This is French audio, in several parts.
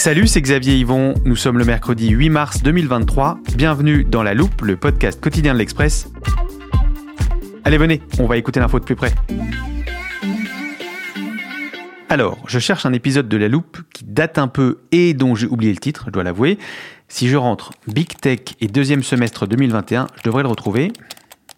Salut, c'est Xavier Yvon. Nous sommes le mercredi 8 mars 2023. Bienvenue dans La Loupe, le podcast quotidien de l'Express. Allez, venez, on va écouter l'info de plus près. Alors, je cherche un épisode de La Loupe qui date un peu et dont j'ai oublié le titre, je dois l'avouer. Si je rentre Big Tech et deuxième semestre 2021, je devrais le retrouver.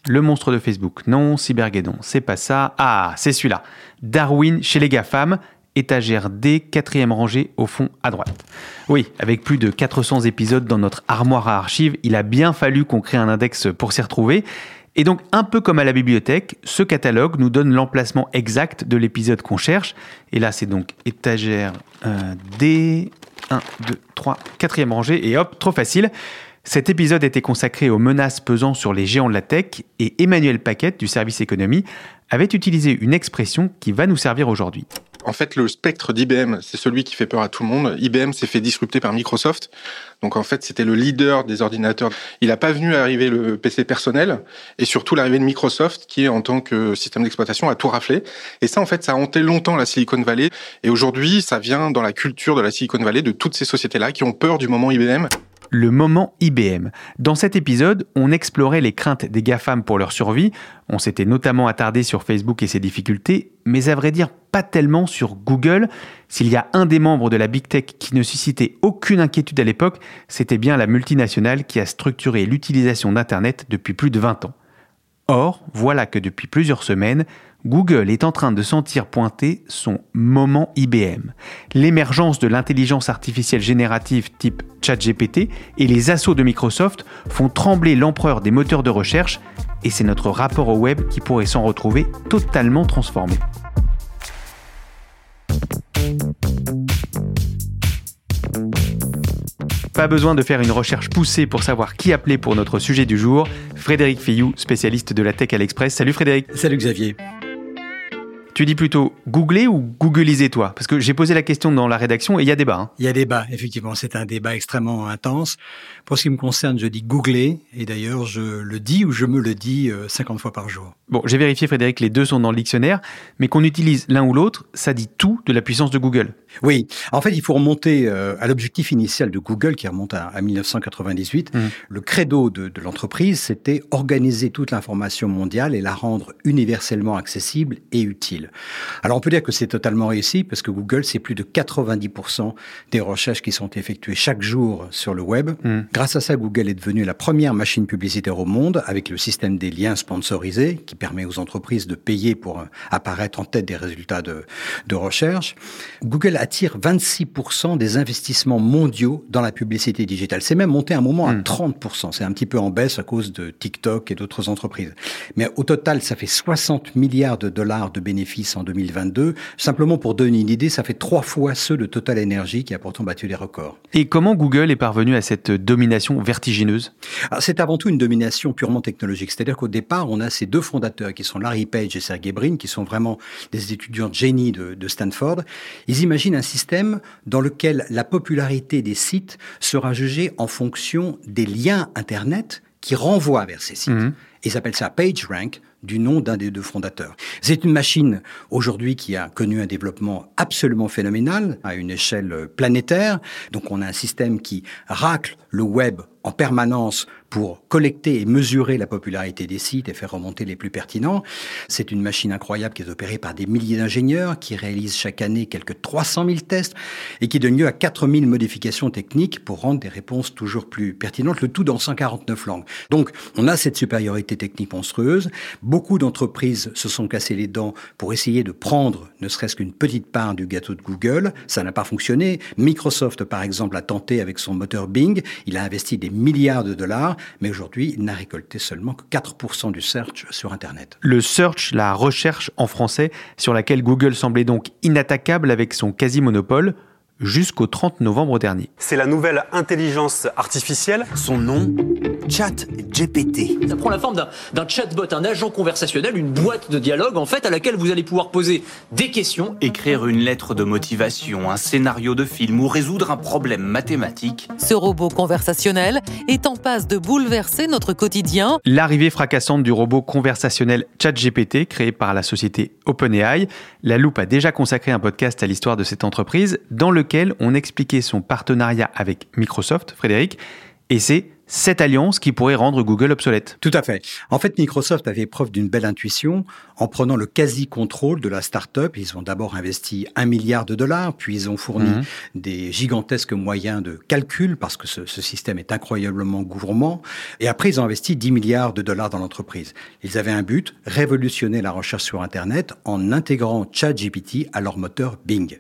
Le monstre de Facebook, non. Cybergeddon, c'est pas ça. Ah, c'est celui-là. Darwin chez les GAFAM, étagère D, quatrième rangée au fond à droite. Oui, avec plus de 400 épisodes dans notre armoire à archives, il a bien fallu qu'on crée un index pour s'y retrouver. Et donc, un peu comme à la bibliothèque, ce catalogue nous donne l'emplacement exact de l'épisode qu'on cherche. Et là, c'est donc étagère euh, D, 1, 2, 3, quatrième rangée, et hop, trop facile. Cet épisode était consacré aux menaces pesant sur les géants de la tech, et Emmanuel Paquette du service économie avait utilisé une expression qui va nous servir aujourd'hui. En fait, le spectre d'IBM, c'est celui qui fait peur à tout le monde. IBM s'est fait disrupter par Microsoft. Donc en fait, c'était le leader des ordinateurs. Il n'a pas venu arriver le PC personnel et surtout l'arrivée de Microsoft qui, en tant que système d'exploitation, a tout raflé. Et ça, en fait, ça a hanté longtemps la Silicon Valley. Et aujourd'hui, ça vient dans la culture de la Silicon Valley de toutes ces sociétés-là qui ont peur du moment IBM le moment IBM. Dans cet épisode, on explorait les craintes des GAFAM pour leur survie, on s'était notamment attardé sur Facebook et ses difficultés, mais à vrai dire pas tellement sur Google. S'il y a un des membres de la Big Tech qui ne suscitait aucune inquiétude à l'époque, c'était bien la multinationale qui a structuré l'utilisation d'Internet depuis plus de 20 ans. Or, voilà que depuis plusieurs semaines, Google est en train de sentir pointer son moment IBM. L'émergence de l'intelligence artificielle générative type ChatGPT et les assauts de Microsoft font trembler l'empereur des moteurs de recherche et c'est notre rapport au web qui pourrait s'en retrouver totalement transformé. Pas besoin de faire une recherche poussée pour savoir qui appeler pour notre sujet du jour. Frédéric Fillou, spécialiste de la tech à l'Express. Salut Frédéric. Salut Xavier. Tu dis plutôt googler ou googliser toi? Parce que j'ai posé la question dans la rédaction et il y a débat. Hein. Il y a débat, effectivement. C'est un débat extrêmement intense. Pour ce qui me concerne, je dis googler. Et d'ailleurs, je le dis ou je me le dis 50 euh, fois par jour. Bon, j'ai vérifié, Frédéric, les deux sont dans le dictionnaire. Mais qu'on utilise l'un ou l'autre, ça dit tout de la puissance de Google. Oui. En fait, il faut remonter euh, à l'objectif initial de Google qui remonte à, 1998. Mmh. Le credo de, de l'entreprise, c'était organiser toute l'information mondiale et la rendre universellement accessible et utile. Alors on peut dire que c'est totalement réussi parce que Google, c'est plus de 90% des recherches qui sont effectuées chaque jour sur le web. Mm. Grâce à ça, Google est devenu la première machine publicitaire au monde avec le système des liens sponsorisés qui permet aux entreprises de payer pour euh, apparaître en tête des résultats de, de recherche. Google attire 26% des investissements mondiaux dans la publicité digitale. C'est même monté à un moment à 30%. Mm. C'est un petit peu en baisse à cause de TikTok et d'autres entreprises. Mais au total, ça fait 60 milliards de dollars de bénéfices en 2022. Simplement pour donner une idée, ça fait trois fois ceux de Total Energy qui a pourtant battu les records. Et comment Google est parvenu à cette domination vertigineuse? Ah, C'est avant tout une domination purement technologique. C'est-à-dire qu'au départ, on a ces deux fondateurs qui sont Larry Page et Sergey Brin, qui sont vraiment des étudiants de génie de, de Stanford. Ils imaginent un système dans lequel la popularité des sites sera jugée en fonction des liens Internet qui renvoient vers ces sites. Mhm. Ils appellent ça PageRank, du nom d'un des deux fondateurs. C'est une machine aujourd'hui qui a connu un développement absolument phénoménal à une échelle planétaire. Donc on a un système qui racle le web en permanence pour collecter et mesurer la popularité des sites et faire remonter les plus pertinents. C'est une machine incroyable qui est opérée par des milliers d'ingénieurs qui réalisent chaque année quelques 300 000 tests et qui donne lieu à 4000 modifications techniques pour rendre des réponses toujours plus pertinentes, le tout dans 149 langues. Donc, on a cette supériorité technique monstrueuse. Beaucoup d'entreprises se sont cassées les dents pour essayer de prendre ne serait-ce qu'une petite part du gâteau de Google. Ça n'a pas fonctionné. Microsoft, par exemple, a tenté avec son moteur Bing. Il a investi des milliards de dollars mais aujourd'hui, il n'a récolté seulement que 4% du search sur Internet. Le search, la recherche en français, sur laquelle Google semblait donc inattaquable avec son quasi-monopole, jusqu'au 30 novembre dernier. C'est la nouvelle intelligence artificielle. Son nom, ChatGPT. Ça prend la forme d'un chatbot, un agent conversationnel, une boîte de dialogue en fait à laquelle vous allez pouvoir poser des questions. Écrire une lettre de motivation, un scénario de film ou résoudre un problème mathématique. Ce robot conversationnel est en passe de bouleverser notre quotidien. L'arrivée fracassante du robot conversationnel ChatGPT créé par la société OpenAI. La Loupe a déjà consacré un podcast à l'histoire de cette entreprise dans lequel on expliquait son partenariat avec Microsoft, Frédéric, et c'est cette alliance qui pourrait rendre Google obsolète. Tout à fait. En fait, Microsoft avait preuve d'une belle intuition en prenant le quasi-contrôle de la start-up. Ils ont d'abord investi un milliard de dollars, puis ils ont fourni mhm. des gigantesques moyens de calcul parce que ce, ce, système est incroyablement gourmand. Et après, ils ont investi 10 milliards de dollars dans l'entreprise. Ils avaient un but, révolutionner la recherche sur Internet en intégrant ChatGPT à leur moteur Bing.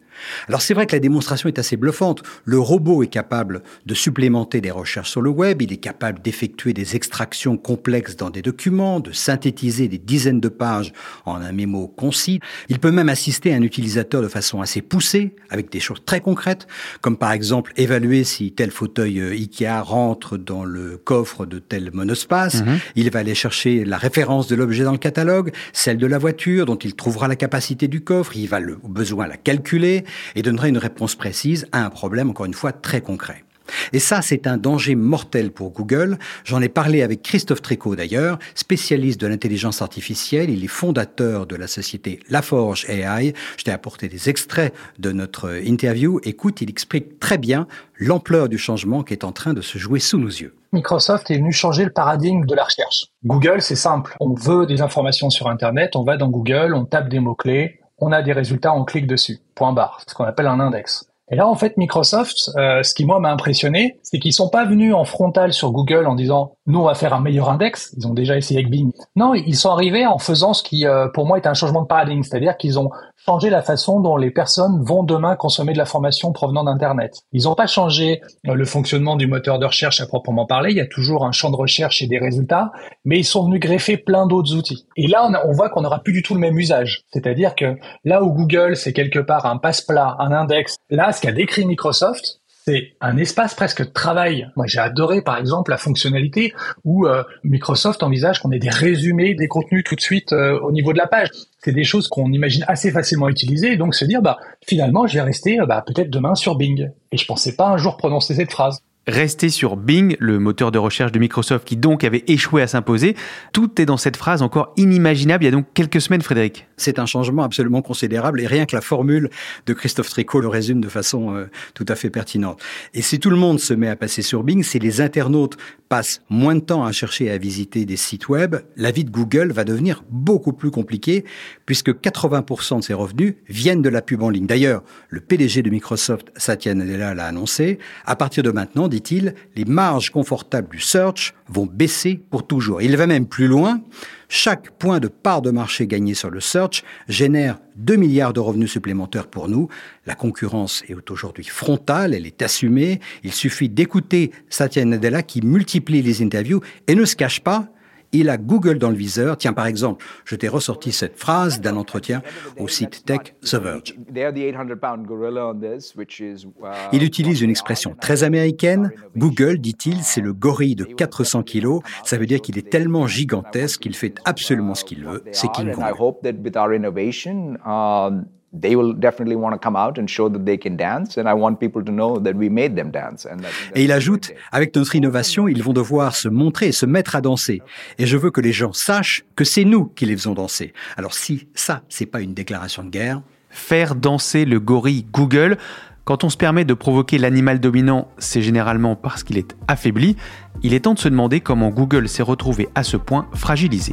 Alors c'est vrai que la démonstration est assez bluffante. Le robot est capable de supplémenter des recherches sur le web, il est capable d'effectuer des extractions complexes dans des documents, de synthétiser des dizaines de pages en un mémo concis. Il peut même assister un utilisateur de façon assez poussée, avec des choses très concrètes, comme par exemple évaluer si tel fauteuil euh, Ikea rentre dans le coffre de tel monospace. Mhm. Il va aller chercher la référence de l'objet dans le catalogue, celle de la voiture dont il trouvera la capacité du coffre, il va le, au besoin la calculer, et donnerait une réponse précise à un problème, encore une fois, très concret. Et ça, c'est un danger mortel pour Google. J'en ai parlé avec Christophe Tricot d'ailleurs, spécialiste de l'intelligence artificielle. Il est fondateur de la société Laforge AI. Je t'ai apporté des extraits de notre interview. Écoute, il explique très bien l'ampleur du changement qui est en train de se jouer sous nos yeux. Microsoft est venu changer le paradigme de la recherche. Google, c'est simple. On veut des informations sur Internet, on va dans Google, on tape des mots-clés, on a des résultats, on clique dessus. Point barre. ce qu'on appelle un index. Et là, en fait, Microsoft, euh, ce qui moi m'a impressionné, c'est qu'ils sont pas venus en frontal sur Google en disant nous on va faire un meilleur index. Ils ont déjà essayé avec Bing. Non, ils sont arrivés en faisant ce qui, euh, pour moi, est un changement de paradigme, c'est-à-dire qu'ils ont changé la façon dont les personnes vont demain consommer de la formation provenant d'Internet. Ils n'ont pas changé euh, le fonctionnement du moteur de recherche à proprement parler. Il y a toujours un champ de recherche et des résultats, mais ils sont venus greffer plein d'autres outils. Et là, on, on voit qu'on n'aura plus du tout le même usage. C'est-à-dire que là où Google, c'est quelque part un passe-plat, un index, là, ce qu'a décrit Microsoft, c'est un espace presque de travail. Moi, j'ai adoré, par exemple, la fonctionnalité où euh, Microsoft envisage qu'on ait des résumés des contenus tout de suite euh, au niveau de la page. C'est des choses qu'on imagine assez facilement utiliser, donc se dire, bah, finalement, je vais rester bah, peut-être demain sur Bing. Et je pensais pas un jour prononcer cette phrase rester sur Bing, le moteur de recherche de Microsoft qui donc avait échoué à s'imposer. Tout est dans cette phrase encore inimaginable il y a donc quelques semaines, Frédéric. C'est un changement absolument considérable et rien que la formule de Christophe Tricot le résume de façon euh, tout à fait pertinente. Et si tout le monde se met à passer sur Bing, si les internautes passent moins de temps à chercher à visiter des sites web, la vie de Google va devenir beaucoup plus compliquée puisque 80% de ses revenus viennent de la pub en ligne. D'ailleurs, le PDG de Microsoft, Satya Nadella, l'a annoncé. À partir de maintenant, dit-il, les marges confortables du search vont baisser pour toujours. Il va même plus loin. Chaque point de part de marché gagné sur le search génère 2 milliards de revenus supplémentaires pour nous. La concurrence est aujourd'hui frontale, elle est assumée. Il suffit d'écouter Satya Nadella qui multiplie les interviews et ne se cache pas il a Google dans le viseur. Tiens, par exemple, je t'ai ressorti cette phrase d'un entretien au site tech The Verge. Il utilise une expression très américaine. Google, dit-il, c'est le gorille de 400 kilos. Ça veut dire qu'il est tellement gigantesque qu'il fait absolument ce qu'il veut. C'est King Kong they will definitely want to come out and show that they can dance and I want people to know that we made them dance. Et il ajoute avec notre innovation, ils vont devoir se montrer et se mettre à danser et je veux que les gens sachent que c'est nous qui les faisons danser. Alors si ça c'est pas une déclaration de guerre, faire danser le gorille Google Quand on se permet de provoquer l'animal dominant, c'est généralement parce qu'il est affaibli. Il est temps de se demander comment Google s'est retrouvé à ce point fragilisé.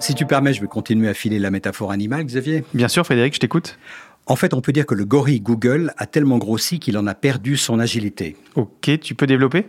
Si tu permets, je vais continuer à filer la métaphore animale, Xavier. Bien sûr, Frédéric, je t'écoute. En fait, on peut dire que le gorille Google a tellement grossi qu'il en a perdu son agilité. Ok, tu peux développer?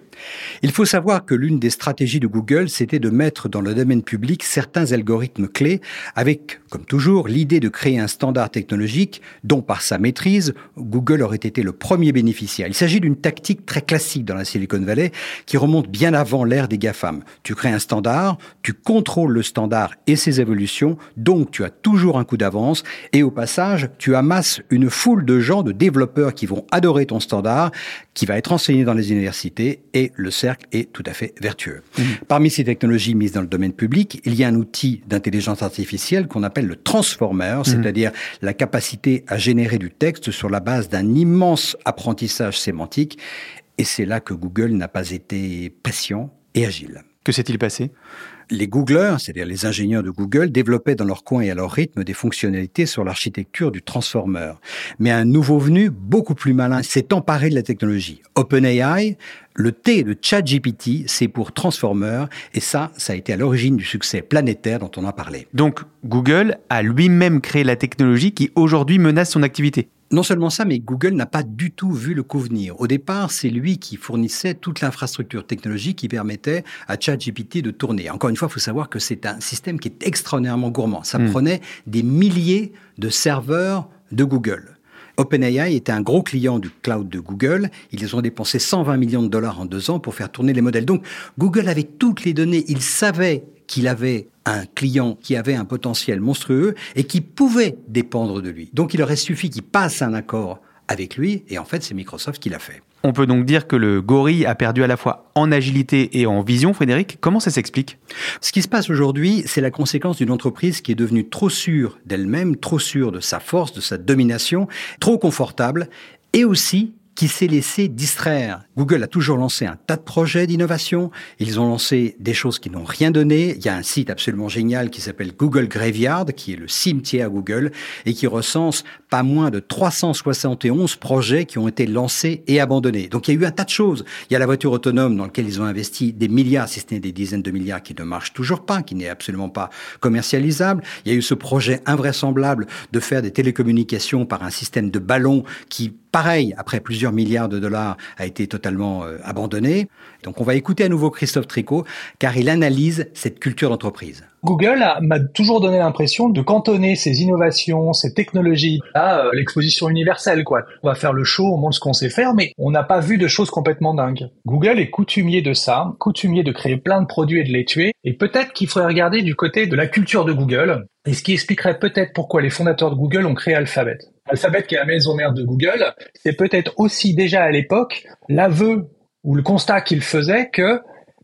Il faut savoir que l'une des stratégies de Google, c'était de mettre dans le domaine public certains algorithmes clés, avec, comme toujours, l'idée de créer un standard technologique dont, par sa maîtrise, Google aurait été le premier bénéficiaire. Il s'agit d'une tactique très classique dans la Silicon Valley qui remonte bien avant l'ère des GAFAM. Tu crées un standard, tu contrôles le standard et ses évolutions, donc tu as toujours un coup d'avance, et au passage, tu amasses une foule de gens, de développeurs qui vont adorer ton standard, qui va être enseigné dans les universités, et le cercle est tout à fait vertueux. Parmi ces technologies mises dans le domaine public, il y a un outil d'intelligence artificielle qu'on appelle le transformer, c'est-à-dire la capacité à générer du texte sur la base d'un immense apprentissage sémantique, et c'est là que Google n'a pas été patient et agile. Que s'est-il passé? Les Googlers, c'est-à-dire les ingénieurs de Google, développaient dans leur coin et à leur rythme des fonctionnalités sur l'architecture du transformer. Mais un nouveau venu, beaucoup plus malin, s'est emparé de la technologie. OpenAI, le T de ChatGPT, c'est pour transformer, et ça, ça a été à l'origine du succès planétaire dont on a parlé. Donc, Google a lui-même créé la technologie qui aujourd'hui menace son activité. Non seulement ça, mais Google n'a pas du tout vu le coup venir. Au départ, c'est lui qui fournissait toute l'infrastructure technologique qui permettait à ChatGPT de tourner. Encore une fois, il faut savoir que c'est un système qui est extraordinairement gourmand. Ça prenait des milliers de serveurs de Google. OpenAI était un gros client du cloud de Google. Ils ont dépensé 120 millions de dollars en deux ans pour faire tourner les modèles. Donc, Google avait toutes les données. Il savait qu'il avait un client qui avait un potentiel monstrueux et qui pouvait dépendre de lui. Donc, il aurait suffi qu'il passe un accord avec lui, et en fait, c'est Microsoft qui l'a fait. On peut donc dire que le gorille a perdu à la fois en agilité et en vision, Frédéric. Comment ça s'explique? Ce qui se passe aujourd'hui, c'est la conséquence d'une entreprise qui est devenue trop sûre d'elle-même, trop sûre de sa force, de sa domination, trop confortable, et aussi qui s'est laissé distraire. Google a toujours lancé un tas de projets d'innovation. Ils ont lancé des choses qui n'ont rien donné. Il y a un site absolument génial qui s'appelle Google Graveyard, qui est le cimetière Google, et qui recense pas moins de 371 projets qui ont été lancés et abandonnés. Donc il y a eu un tas de choses. Il y a la voiture autonome dans laquelle ils ont investi des milliards, si ce n'est des dizaines de milliards, qui ne marche toujours pas, qui n'est absolument pas commercialisable. Il y a eu ce projet invraisemblable de faire des télécommunications par un système de ballons qui pareil, après plusieurs milliards de dollars, a été totalement euh, abandonné. Donc on va écouter à nouveau Christophe Tricot, car il analyse cette culture d'entreprise. Google m'a toujours donné l'impression de cantonner ses innovations, ses technologies à euh, l'exposition universelle. Quoi. On va faire le show, on montre ce qu'on sait faire, mais on n'a pas vu de choses complètement dingues. Google est coutumier de ça, coutumier de créer plein de produits et de les tuer, et peut-être qu'il faudrait regarder du côté de la culture de Google, et ce qui expliquerait peut-être pourquoi les fondateurs de Google ont créé Alphabet. Alphabet, qui est la maison mère de Google, c'est peut-être aussi déjà à l'époque l'aveu ou le constat qu'ils faisaient que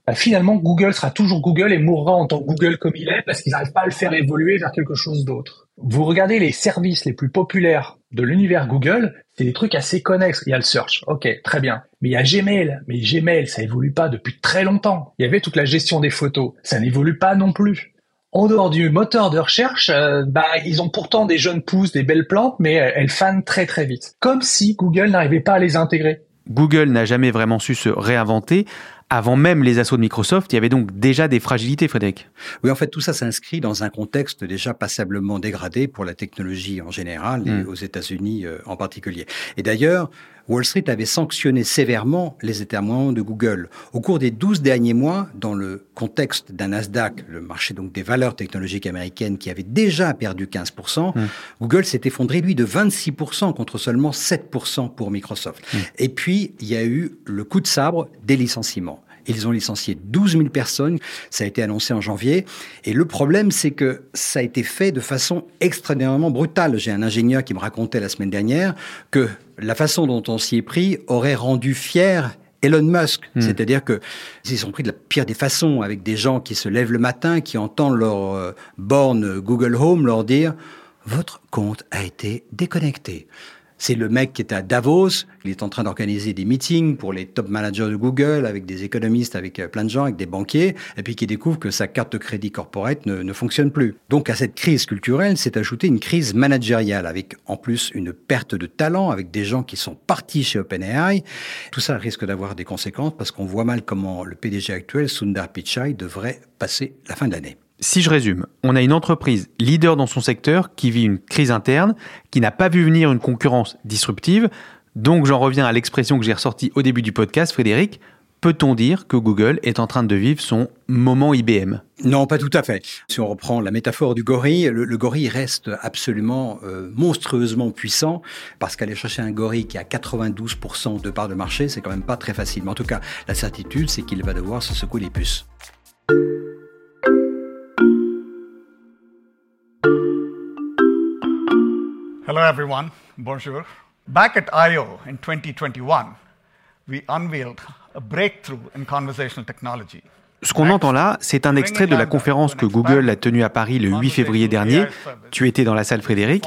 bah, finalement Google sera toujours Google et mourra en tant que Google comme il est parce qu'ils n'arrivent pas à le faire évoluer vers quelque chose d'autre. Vous regardez les services les plus populaires de l'univers Google, c'est des trucs assez connexes. Il y a le search, ok, très bien. Mais il y a Gmail, mais Gmail, ça évolue pas depuis très longtemps. Il y avait toute la gestion des photos, ça n'évolue pas non plus. En dehors du moteur de recherche, euh, bah, ils ont pourtant des jeunes pousses, des belles plantes, mais euh, elles fanent très très vite. Comme si Google n'arrivait pas à les intégrer. Google n'a jamais vraiment su se réinventer. Avant même les assauts de Microsoft, il y avait donc déjà des fragilités, Frédéric. Oui, en fait, tout ça s'inscrit dans un contexte déjà passablement dégradé pour la technologie en général et Mm. aux États-Unis euh, en particulier. Et d'ailleurs, Wall Street avait sanctionné sévèrement les états-membres de Google. Au cours des 12 derniers mois, dans le contexte d'un Nasdaq, le marché donc des valeurs technologiques américaines qui avait déjà perdu 15%, mmh. Google s'est effondré, lui, de 26% contre seulement 7% pour Microsoft. Mmh. Et puis, il y a eu le coup de sabre des licenciements. Ils ont licencié 12 000 personnes. Ça a été annoncé en janvier. Et le problème, c'est que ça a été fait de façon extrêmement brutale. J'ai un ingénieur qui me racontait la semaine dernière que la façon dont on s'y est pris aurait rendu fier Elon Musk. Hmm. C'est-à-dire que ils ont pris de la pire des façons avec des gens qui se lèvent le matin, qui entendent leur euh, borne Google Home leur dire votre compte a été déconnecté. C'est le mec qui est à Davos, il est en train d'organiser des meetings pour les top managers de Google, avec des économistes, avec euh, plein de gens, avec des banquiers, et puis qui découvre que sa carte de crédit corporate ne, ne fonctionne plus. Donc à cette crise culturelle s'est ajoutée une crise managériale, avec en plus une perte de talent, avec des gens qui sont partis chez OpenAI. Tout ça risque d'avoir des conséquences parce qu'on voit mal comment le PDG actuel, Sundar Pichai, devrait passer la fin de l'année. Si je résume, on a une entreprise leader dans son secteur qui vit une crise interne, qui n'a pas vu venir une concurrence disruptive. Donc j'en reviens à l'expression que j'ai ressortie au début du podcast, Frédéric. Peut-on dire que Google est en train de vivre son moment IBM Non, pas tout à fait. Si on reprend la métaphore du gorille, le, gorille reste absolument euh, monstrueusement puissant parce qu'aller chercher un gorille qui a 92% de part de marché, c'est quand même pas très facile. Mais en tout cas, la certitude, c'est qu'il va devoir se secouer les puces. Hello, everyone. Bonjour. Back at I.O. in 2021, we unveiled a breakthrough in conversational technology. Ce qu'on entend là, c'est un extrait de la conférence que Google a tenue à Paris le 8 février dernier. Tu étais dans la salle, Frédéric.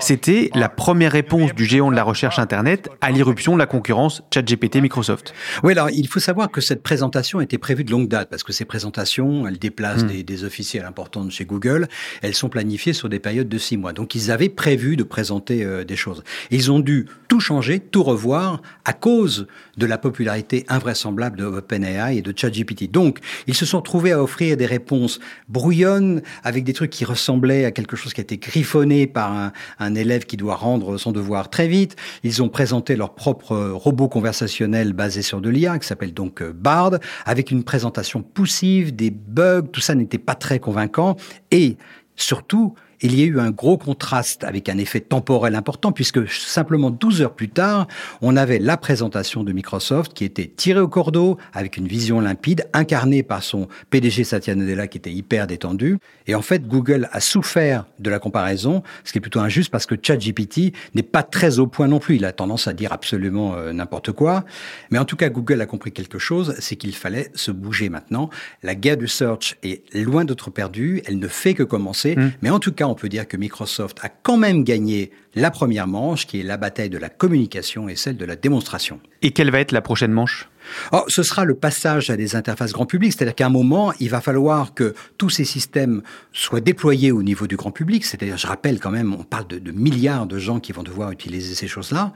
C'était la première réponse du géant de la recherche Internet à l'irruption de la concurrence ChatGPT Microsoft. Oui, alors il faut savoir que cette présentation était prévue de longue date, parce que ces présentations, elles déplacent hmm. des, des, officiels importants chez Google, elles sont planifiées sur des périodes de six mois. Donc ils avaient prévu de présenter euh, des choses. ils ont dû tout changer, tout revoir, à cause de la popularité invraisemblable de OpenAI et de ChatGPT. Donc, ils se sont trouvés à offrir des réponses brouillonnes avec des trucs qui ressemblaient à quelque chose qui a été griffonné par un, un élève qui doit rendre son devoir très vite. Ils ont présenté leur propre robot conversationnel basé sur de l'IA qui s'appelle donc euh, Bard avec une présentation poussive, des bugs, tout ça n'était pas très convaincant et surtout, il y a eu un gros contraste avec un effet temporel important puisque simplement 12 heures plus tard, on avait la présentation de Microsoft qui était tirée au cordeau avec une vision limpide incarnée par son PDG Satya Nadella qui était hyper détendu. Et en fait, Google a souffert de la comparaison, ce qui est plutôt injuste parce que ChatGPT n'est pas très au point non plus. Il a tendance à dire absolument euh, n'importe quoi. Mais en tout cas, Google a compris quelque chose, c'est qu'il fallait se bouger maintenant. La guerre du search est loin d'être perdue. Elle ne fait que commencer. Mmh. Mais en tout cas, on peut dire que Microsoft a quand même gagné la première manche, qui est la bataille de la communication et celle de la démonstration. Et quelle va être la prochaine manche? Oh, ce sera le passage à des interfaces grand public, c'est-à-dire qu'à un moment, il va falloir que tous ces systèmes soient déployés au niveau du grand public, c'est-à-dire, je rappelle quand même, on parle de, de milliards de gens qui vont devoir utiliser ces choses-là,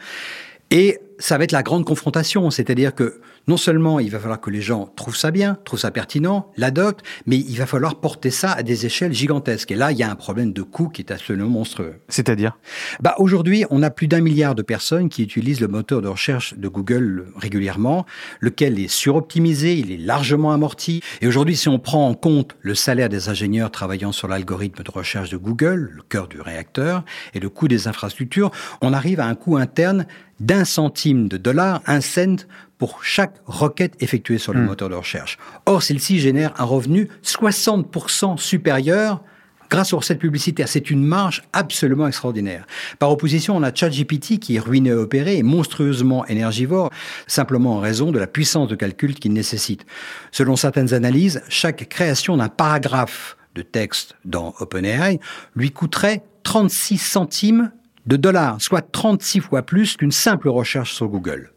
et ça va être la grande confrontation, c'est-à-dire que non seulement il va falloir que les gens trouvent ça bien, trouvent ça pertinent, l'adoptent, mais il va falloir porter ça à des échelles gigantesques. Et là, il y a un problème de coût qui est absolument monstrueux. C'est-à-dire? Bah, Aujourd'hui, on a plus d'un milliard de personnes qui utilisent le moteur de recherche de Google régulièrement, lequel est suroptimisé, il est largement amorti. Et aujourd'hui, si on prend en compte le salaire des ingénieurs travaillant sur l'algorithme de recherche de Google, le cœur du réacteur, et le coût des infrastructures, on arrive à un coût interne d'un centime de dollar, un cent pour chaque requête effectuée sur le hmm. moteur de recherche. Or, celle-ci génère un revenu 60% supérieur grâce aux recettes publicitaires. C'est une marge absolument extraordinaire. Par opposition, on a ChatGPT qui est ruiné à opérer et monstrueusement énergivore, simplement en raison de la puissance de calcul qu'il nécessite. Selon certaines analyses, chaque création d'un paragraphe de texte dans OpenAI lui coûterait 36 centimes de dollars, soit 36 fois plus qu'une simple recherche sur Google.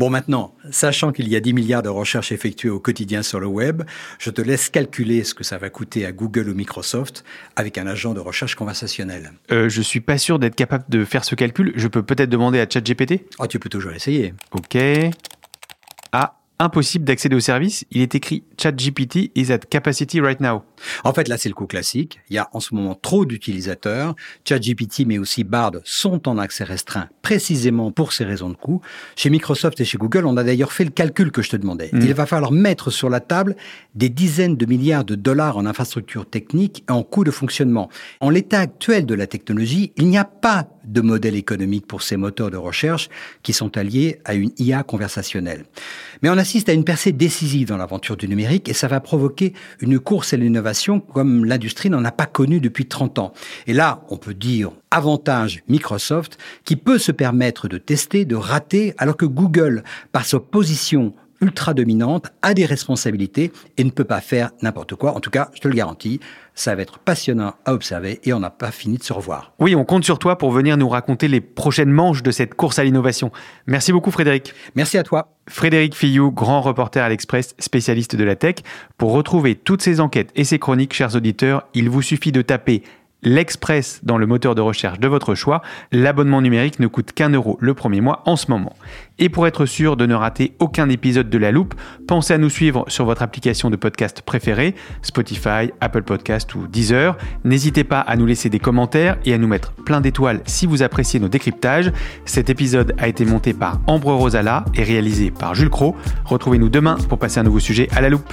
Bon, maintenant, sachant qu'il y a 10 milliards de recherches effectuées au quotidien sur le web, je te laisse calculer ce que ça va coûter à Google ou Microsoft avec un agent de recherche conversationnel. Euh, je suis pas sûr d'être capable de faire ce calcul. Je peux peut-être demander à ChatGPT? Oh, tu peux toujours essayer. Ok. Impossible d'accéder au service. Il est écrit ChatGPT is at capacity right now. En fait, là, c'est le coup classique. Il y a en ce moment trop d'utilisateurs. ChatGPT, mais aussi Bard sont en accès restreint précisément pour ces raisons de coût. Chez Microsoft et chez Google, on a d'ailleurs fait le calcul que je te demandais. Mm. Il va falloir mettre sur la table des dizaines de milliards de dollars en infrastructure technique et en coûts de fonctionnement. En l'état actuel de la technologie, il n'y a pas de modèle économique pour ces moteurs de recherche qui sont alliés à une IA conversationnelle. Mais on assiste à une percée décisive dans l'aventure du numérique et ça va provoquer une course à l'innovation comme l'industrie n'en a pas connu depuis 30 ans. Et là, on peut dire avantage Microsoft qui peut se permettre de tester, de rater, alors que Google, par sa position ultra dominante, a des responsabilités et ne peut pas faire n'importe quoi. En tout cas, je te le garantis, ça va être passionnant à observer et on n'a pas fini de se revoir. Oui, on compte sur toi pour venir nous raconter les prochaines manches de cette course à l'innovation. Merci beaucoup Frédéric. Merci à toi. Frédéric Fillou, grand reporter à l'Express, spécialiste de la tech. Pour retrouver toutes ces enquêtes et ces chroniques, chers auditeurs, il vous suffit de taper l'Express dans le moteur de recherche de votre choix. L'abonnement numérique ne coûte qu'un euro le premier mois en ce moment. Et pour être sûr de ne rater aucun épisode de La Loupe, pensez à nous suivre sur votre application de podcast préférée, Spotify, Apple Podcast ou Deezer. N'hésitez pas à nous laisser des commentaires et à nous mettre plein d'étoiles si vous appréciez nos décryptages. Cet épisode a été monté par Ambre Rosala et réalisé par Jules Cro. Retrouvez-nous demain pour passer un nouveau sujet à La Loupe.